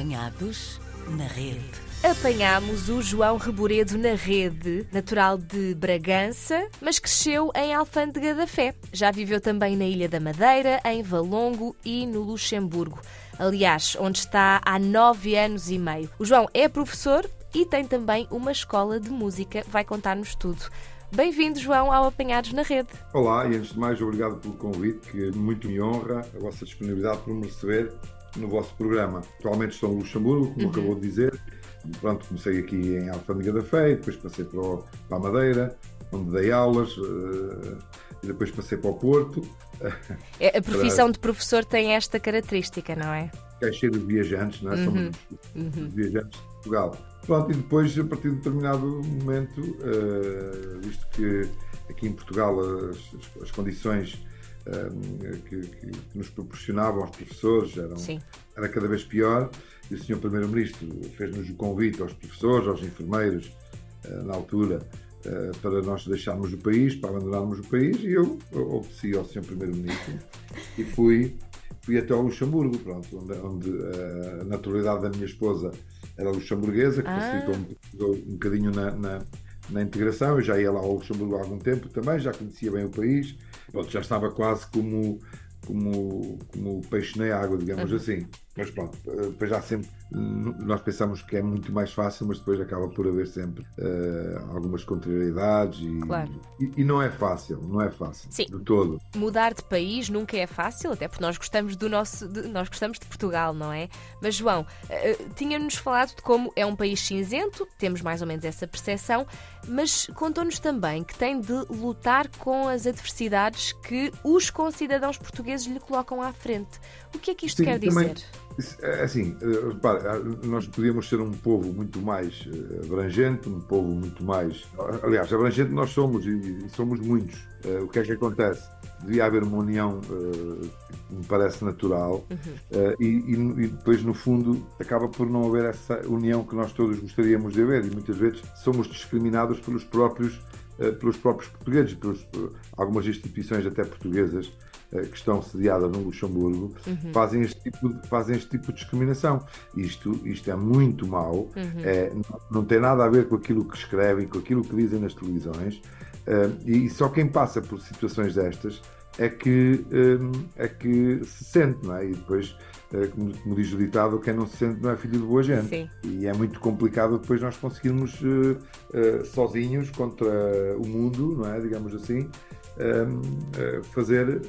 Apanhados na rede. Apanhámos o João Reboredo na rede, natural de Bragança, mas cresceu em Alfândega da Fé. Já viveu também na Ilha da Madeira, em Valongo e no Luxemburgo. Aliás, onde está há nove anos e meio. O João é professor e tem também uma escola de música. Vai contar-nos tudo. Bem-vindo, João, ao Apanhados na Rede. Olá, e antes de mais, obrigado pelo convite, que muito me honra a vossa disponibilidade por me receber no vosso programa. Atualmente estou no Luxemburgo, como uhum. acabou de dizer. Pronto, comecei aqui em Alfândega da Fé, depois passei para, o, para a Madeira, onde dei aulas, uh, e depois passei para o Porto. É, a profissão para... de professor tem esta característica, não é? É cheio de viajantes, não é? Uhum. Somos uhum. viajantes de Portugal. Pronto, e depois, a partir de determinado momento, uh, visto que aqui em Portugal as, as condições uh, que, que, nos proporcionavam aos professores eram, era cada vez pior, e o Sr. Primeiro-Ministro fez-nos o convite aos professores, aos enfermeiros, uh, na altura, para nós deixarmos o país, para abandonarmos o país, e eu obedeci ao Sr. Primeiro-Ministro e fui, fui até ao Luxemburgo, pronto, onde, onde a naturalidade da minha esposa era luxemburguesa, que ah. facilitou um, um bocadinho na, na, na, integração. Eu já ia lá ao Luxemburgo há algum tempo também, já conhecia bem o país, pronto, já estava quase como, como, como peixe na água, digamos uhum. assim. Mas pronto, eh, depois já sempre nós pensamos que é muito mais fácil, mas depois acaba por haver sempre uh, algumas contrariedades e, claro. e, e, não é fácil, não é fácil Sim. de todo. Mudar de país nunca é fácil, até porque nós gostamos do nosso, de, nós gostamos de Portugal, não é? Mas João, uh, tinha-nos falado de como é um país cinzento, temos mais ou menos essa percepção, mas contou-nos também que tem de lutar com as adversidades que os concidadãos portugueses lhe colocam à frente. O que é que isto Sim, quer também... dizer? É assim, eh, repara, nós podíamos ser um povo muito mais eh, abrangente, um povo muito mais. Aliás, abrangente nós somos e somos muitos. Eh, o que é que acontece? Devia haver uma união que me parece natural uhum. e, e, depois, no fundo, acaba por não haver essa união que nós todos gostaríamos de haver e muitas vezes somos discriminados pelos próprios, pelos próprios portugueses, pelos, por algumas instituições até portuguesas eh, que estão sediadas no Luxemburgo uhum. fazem, este tipo de, fazem este tipo de discriminação. Isto, isto é muito mau, uhum. é, não, não, tem nada a ver com aquilo que escrevem, com aquilo que dizem nas televisões, uh, e só quem passa por situações destas é que, um, é que se sente, não é? E depois, uh, como, como, diz o ditado, quem não se sente não é filho de boa gente. Sim. E é muito complicado depois nós conseguirmos uh, sozinhos contra o mundo, não é? Digamos assim, uh, fazer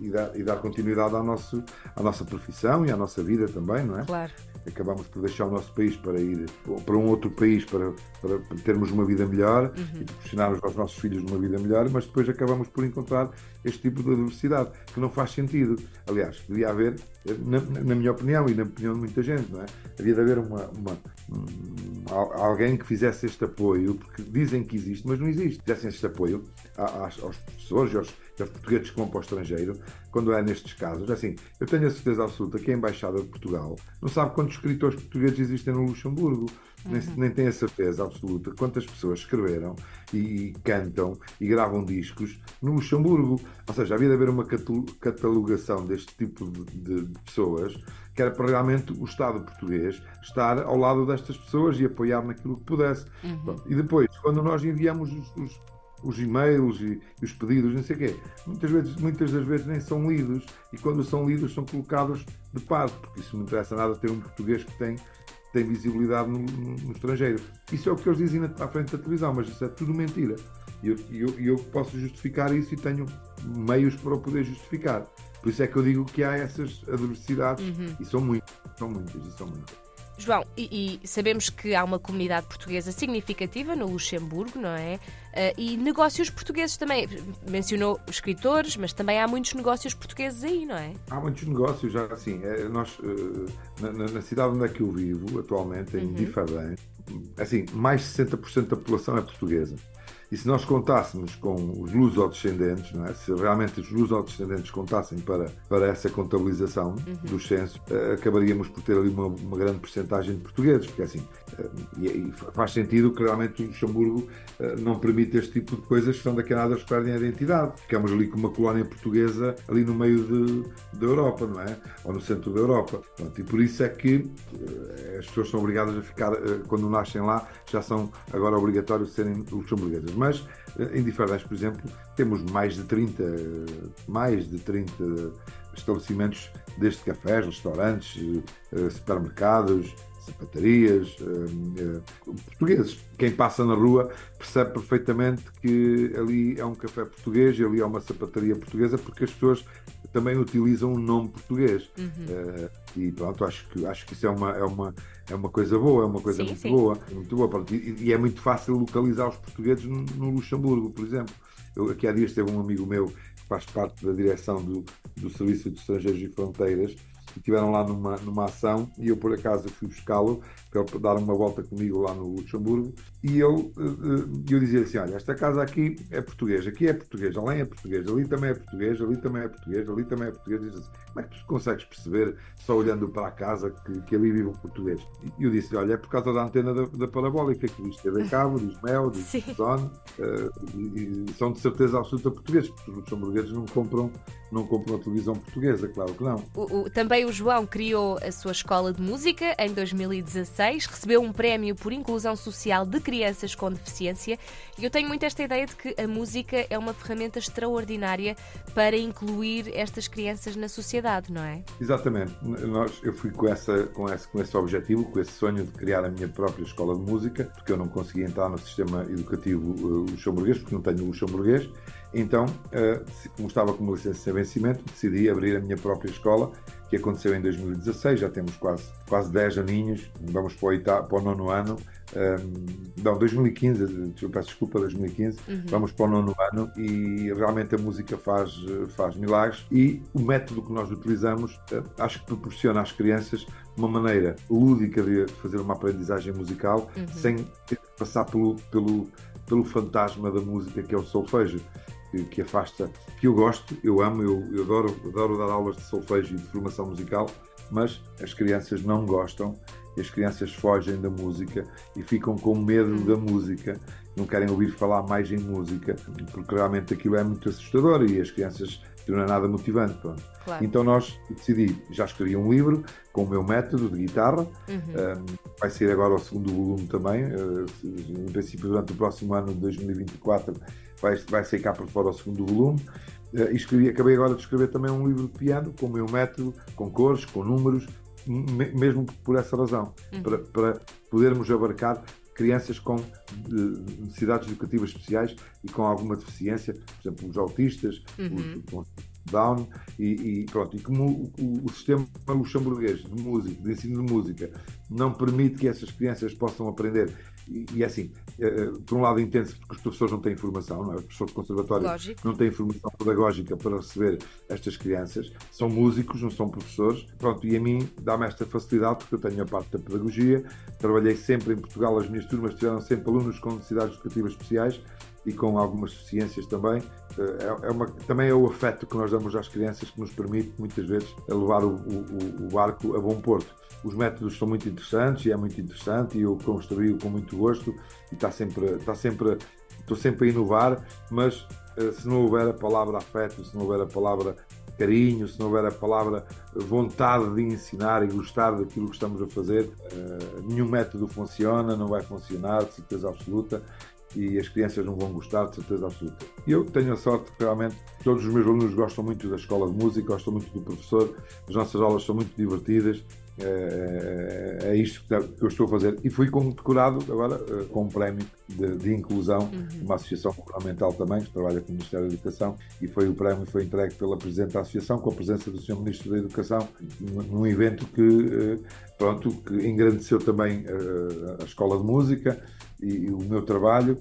e, dar, e, dar, continuidade ao nosso, à nossa profissão e à nossa vida também, não é? Claro. Acabamos por deixar o nosso país para ir para um outro país para, para termos uma vida melhor uhum. e proporcionarmos aos nossos filhos uma vida melhor, mas depois acabamos por encontrar este tipo de adversidade que não faz sentido. Aliás, devia haver, na, na minha opinião e na opinião de muita gente, não é? Havia de haver uma, uma um, alguém que fizesse este apoio, porque dizem que existe, mas não existe. Fizessem este apoio aos, aos professores e aos, aos, portugueses que vão para o estrangeiro, quando é nestes casos. Assim, eu tenho a certeza absoluta que a Embaixada de Portugal não sabe quantos escritores portugueses existem no Luxemburgo. Uhum. Nem, nem tem a certeza absoluta quantas pessoas escreveram e, cantam e gravam discos no Luxemburgo. Ou seja, havia de haver uma catalogação deste tipo de, de, pessoas que era para realmente o Estado português estar ao lado destas pessoas e apoiar naquilo que pudesse. Uhum. e depois, quando nós enviamos os, os os e-mails e, e, os pedidos, não sei o quê. Muitas, vezes, muitas das vezes nem são lidos e quando são lidos são colocados de parte, porque isso não interessa nada ter um português que tem, tem visibilidade no, no, no estrangeiro. Isso é o que eles dizem à frente da televisão, mas isso é tudo mentira. E eu, eu, eu posso justificar isso e tenho meios para o poder justificar. Por isso é que eu digo que há essas adversidades uhum. e são muitas, são muitas e são muitas. João, e, e, sabemos que há uma comunidade portuguesa significativa no Luxemburgo, não é? Uh, e negócios portugueses também. Mencionou escritores, mas também há muitos negócios portugueses aí, não é? Há muitos negócios, já assim. É, nós, uh, na, na, cidade onde é que eu vivo, atualmente, em uhum. Difabém, assim, mais de 60% da população é portuguesa. E se nós contássemos com os lusodescendentes, não é? se realmente os lusodescendentes contassem para, para essa contabilização uhum. dos censos, uh, acabaríamos por ter ali uma, uma grande percentagem de portugueses, porque assim, uh, e, e, faz sentido que realmente o Luxemburgo uh, não permite este tipo de coisas, são daqui a nada eles perdem a identidade. Ficamos ali com uma colónia portuguesa ali no meio de, da Europa, não é? Ou no centro da Europa. Pronto, e por isso é que as pessoas são obrigadas a ficar, quando nascem lá, já são agora obrigatórios serem luxemburguesas mas eh, em Diferdas, por exemplo, temos mais de 30, mais de 30 estabelecimentos desde cafés, restaurantes, eh, supermercados, sapatarias, eh, portugueses. Quem passa na rua percebe perfeitamente que ali é um café português e ali é uma sapataria portuguesa porque as pessoas também utilizam um nome português. Uhum. e pronto, acho que, acho que isso é uma, é uma é uma coisa boa, é uma coisa sim, muito sim. boa, muito boa. E, e, é muito fácil localizar os portugueses no, no Luxemburgo, por exemplo. Eu, aqui há dias teve um amigo meu que faz parte da direção do, do Serviço de Estrangeiros e Fronteiras estiveram lá numa, numa ação e eu por acaso fui buscá-lo para ele dar uma volta comigo lá no Luxemburgo e eu, eh, eh, eu dizia assim, olha, esta casa aqui é portuguesa, aqui é português, além é português, ali também é português, ali também é português, ali também é português. Diz assim, como é que tu consegues perceber, só olhando para a casa, que, que ali vive um português? E eu disse, olha, é por causa da antena da, da parabólica, que diz TV Cabo, diz Mel, diz Zone, uh, e, e, são de certeza absoluta portugueses, porque os luxemburgueses não compram, não compram a televisão portuguesa, claro que não. O, o, também o João criou a sua escola de música em 2016, recebeu um prémio por inclusão social de crianças com deficiência e eu tenho muito esta ideia de que a música é uma ferramenta extraordinária para incluir estas crianças na sociedade, não é? Exatamente. Nós, eu fui com, essa, com, esse, com esse objetivo, com esse sonho de criar a minha própria escola de música, porque eu não conseguia entrar no sistema educativo uh, luxemburguês, porque não tenho luxemburguês. Então, uh, como estava com uma licença sem vencimento, decidi abrir a minha própria escola que aconteceu em 2016, já temos quase, quase 10 aninhos, vamos para o, oitavo, para o nono ano, um, não, 2015, eu peço desculpa, 2015, uhum. vamos para o nono ano e realmente a música faz, faz milagres e o método que nós utilizamos eh, acho que proporciona às crianças uma maneira lúdica de fazer uma aprendizagem musical uhum. sem passar pelo, pelo, pelo fantasma da música que é o solfejo que, que, afasta, que eu gosto, eu amo, eu, eu adoro, adoro dar aulas de solfejo e de formação musical, mas as crianças não gostam e as crianças fogem da música e ficam com medo da música, não querem ouvir falar mais em música, porque realmente aquilo é muito assustador e as crianças não é nada motivante. Claro. Então nós decidi, já escrevi um livro com o meu método de guitarra, uhum. um, vai ser agora o segundo volume também, uh, em princípio durante o próximo ano de 2024 vai, vai sair cá para fora o segundo volume. Uh, e escrevi, acabei agora de escrever também um livro de piano com o meu método, com cores, com números, mesmo por essa razão, uhum. para, para podermos abarcar crianças com necessidades educativas especiais e com alguma deficiência, por exemplo, os autistas, uhum. os, Down e, e, pronto. E como o, o, o, sistema luxemburguês de música, de ensino de música, não permite que essas crianças possam aprender, e, e é assim, é, por um lado entende-se porque os professores não têm formação, não é? os professores de conservatório Lógico. não têm formação pedagógica para receber estas crianças, são músicos, não são professores, pronto, e a mim dá-me esta facilidade porque eu tenho a parte da pedagogia, trabalhei sempre em Portugal, as minhas turmas tiveram sempre alunos com necessidades educativas especiais e com algumas deficiências também. É, é uma, também é o afeto que nós damos às crianças que nos permite, muitas vezes, levar o, o, o barco a bom porto. Os métodos são muito interessantes e é muito interessante e eu construí com muito gosto e está sempre, está sempre, estou sempre a inovar, mas eh, se não houver a palavra afeto, se não houver a palavra carinho, se não houver a palavra vontade de ensinar e gostar daquilo que estamos a fazer, eh, nenhum método funciona, não vai funcionar, de certeza absoluta e as crianças não vão gostar, de certeza absoluta. E eu tenho a sorte que realmente todos os meus alunos gostam muito da escola de música, gostam muito do professor, as nossas aulas são muito divertidas. É, é, é isto que eu estou a fazer. E fui condecorado agora eh, com um prémio de, de inclusão, uhum. uma associação governamental também, que trabalha com o Ministério da Educação, e foi o prémio foi entregue pela Presidente da Associação, com a presença do Sr. Ministro da Educação, num evento que, eh, pronto, que engrandeceu também eh, a Escola de Música, e, e o meu trabalho.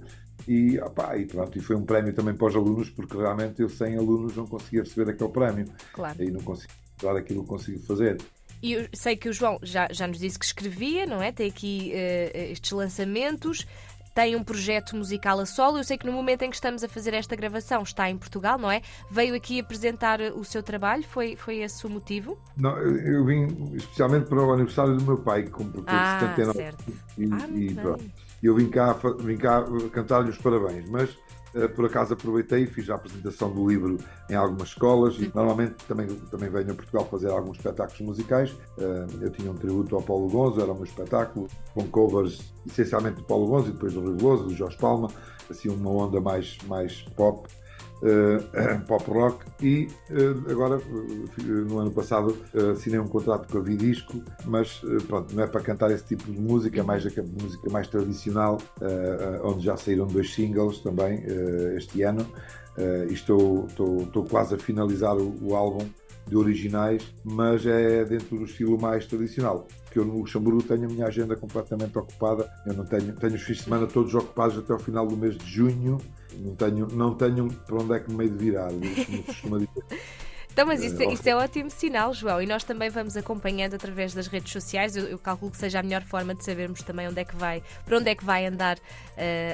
E, opa, e pronto, e foi um prémio também para os alunos, porque realmente eu sem alunos não conseguia receber aquele prémio. Claro. E não conseguia dar aquilo que consigo fazer. E eu sei que o João já, já nos disse que escrevia, não é? Tem aqui uh, estes lançamentos. tem um projeto musical a solo. Eu sei que no momento em que estamos a fazer esta gravação está em Portugal, não é? Veio aqui apresentar o seu trabalho, foi, foi esse o motivo? Não, eu vim especialmente para o aniversário do meu pai, que completou ah, 79 certo. e, ah, e pronto. Eu vim cá, vim cá cantar-lhe os parabéns, mas eh, por acaso aproveitei e fiz a apresentação do livro em algumas escolas e normalmente também, também venho a Portugal fazer alguns espetáculos musicais. Eh, eu tinha um tributo ao Paulo Gonzo, era meu espetáculo, com covers essencialmente do Paulo Gonzo e depois do Rui Veloso, do Jorge Palma, assim uma onda mais, mais pop uh, pop rock e uh, agora no ano passado assinei um contrato com a Vidisco, mas pronto, não é para cantar esse tipo de música, é mais a música mais tradicional, onde já saíram dois singles também este ano. e estou, estou, estou quase a finalizar o, o álbum de originais, mas é dentro do estilo mais tradicional. Porque eu no Luxemburgo tenho a minha agenda completamente ocupada. Eu não tenho, tenho os fins de semana todos ocupados até o final do mês de junho. Não tenho, não tenho para onde é que me meio de virar, dizer. Então, mas isso, é, isso é ótimo sinal, João, e nós também vamos acompanhando através das redes sociais. Eu, eu, calculo que seja a melhor forma de sabermos também onde é que vai, para onde é que vai andar uh,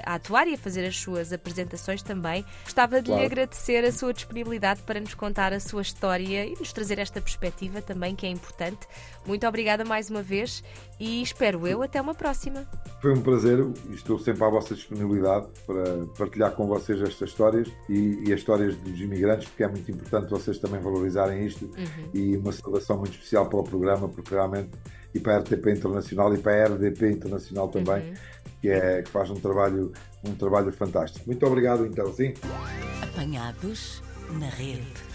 a atuar e a fazer as suas apresentações também. Gostava de claro. lhe agradecer a sua disponibilidade para nos contar a sua história e nos trazer esta perspectiva também, que é importante. Muito obrigada mais uma vez e espero eu até uma próxima. Foi um prazer e estou sempre à vossa disponibilidade para partilhar com vocês estas histórias e, e as histórias dos imigrantes, porque é muito importante vocês também valorizarem isto uhum. e uma saudação muito especial para o programa, porque realmente e para a RTP Internacional e para a RDP Internacional também, uhum. que, é, que faz um trabalho, um trabalho fantástico. Muito obrigado, então, sim. Apanhados na rede.